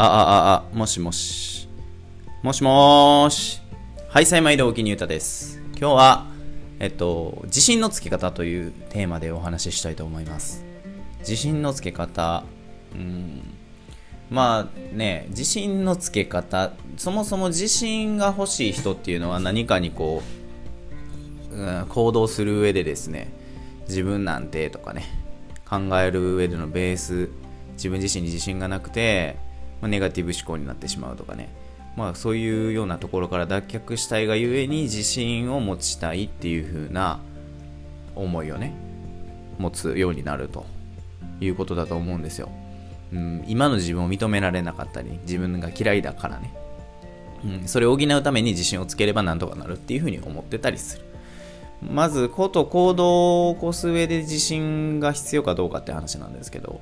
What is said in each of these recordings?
あ、あ、あ、あ、もしもし。もしもーし。はい、幸毎度おきにゆたです。今日は、えっと、自信のつけ方というテーマでお話ししたいと思います。自信のつけ方、うん、まあね、自信のつけ方、そもそも自信が欲しい人っていうのは何かにこう、うん行動する上でですね、自分なんてとかね、考える上でのベース、自分自身に自信がなくて、まあ、ネガティブ思考になってしまうとかね、まあそういうようなところから脱却したいがゆえに自信を持ちたいっていう風な思いをね、持つようになるということだと思うんですよ。うん、今の自分を認められなかったり、自分が嫌いだからね、うん、それを補うために自信をつければなんとかなるっていう風に思ってたりする。まず、こと行動を起こす上で自信が必要かどうかって話なんですけど、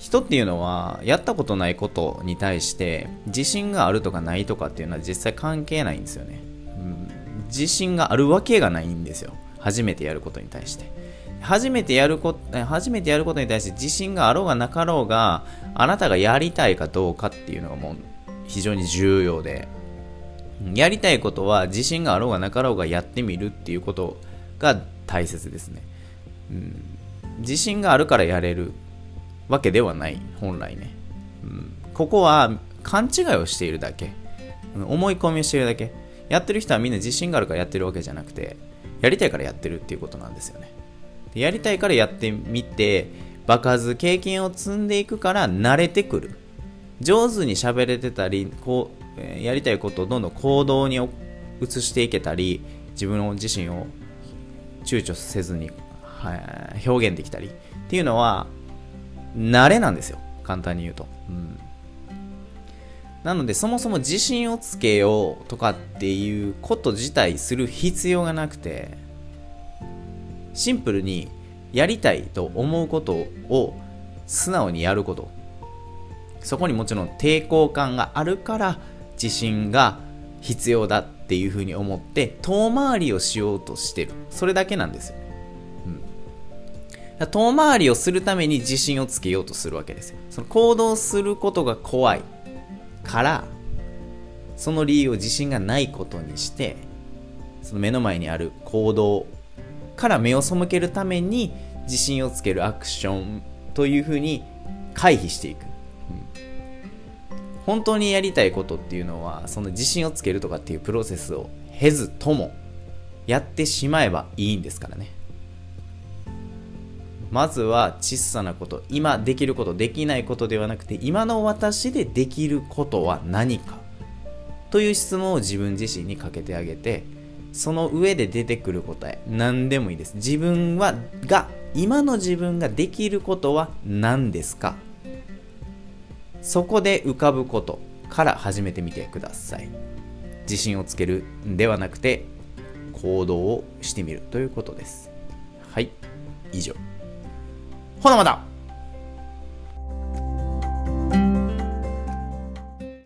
人っていうのはやったことないことに対して自信があるとかないとかっていうのは実際関係ないんですよね、うん、自信があるわけがないんですよ。初めてやることに対して。初めてやること初めてやることに対して自信があろうがなかろうがあなたがやりたいかどうかっていうのがもう非常に重要で。やりたいことは自信があろうがなかろうがやってみるっていうことが大切ですね、うん、自信があるからやれる。わけではない本来ね、うん、ここは勘違いをしているだけ、思い込みをしているだけ。やってる人はみんな自信があるからやってるわけじゃなくてやりたいからやってるっていうことなんですよね。でやりたいからやってみて場数経験を積んでいくから慣れてくる。上手に喋れてたりこう、えやりたいことをどんどん行動に移していけたり自分自身を躊躇せずに、はい表現できたりっていうのは慣れなんですよ。簡単に言うと、うん、なのでそもそも自信をつけようとかっていうこと自体する必要がなくてシンプルにやりたいと思うことを素直にやること。そこにもちろん抵抗感があるから自信が必要だっていうふうに思って遠回りをしようとしてる。それだけなんですよ。遠回りをするために自信をつけようとするわけですよ。その行動することが怖いから、その理由を自信がないことにして、その目の前にある行動から目を背けるために自信をつけるアクションというふうに回避していく。うん本当にやりたいことっていうのは、その自信をつけるとかっていうプロセスを経ずともやってしまえばいいんですからね。まずは小さなこと今できることできないことではなくて今の私でできることは何かという質問を自分自身にかけてあげてその上で出てくる答え何でもいいです。自分はが今の自分ができることは何ですか？そこで浮かぶことから始めてみてください。自信をつけるではなくて行動をしてみるということです。はい以上。ほなまた。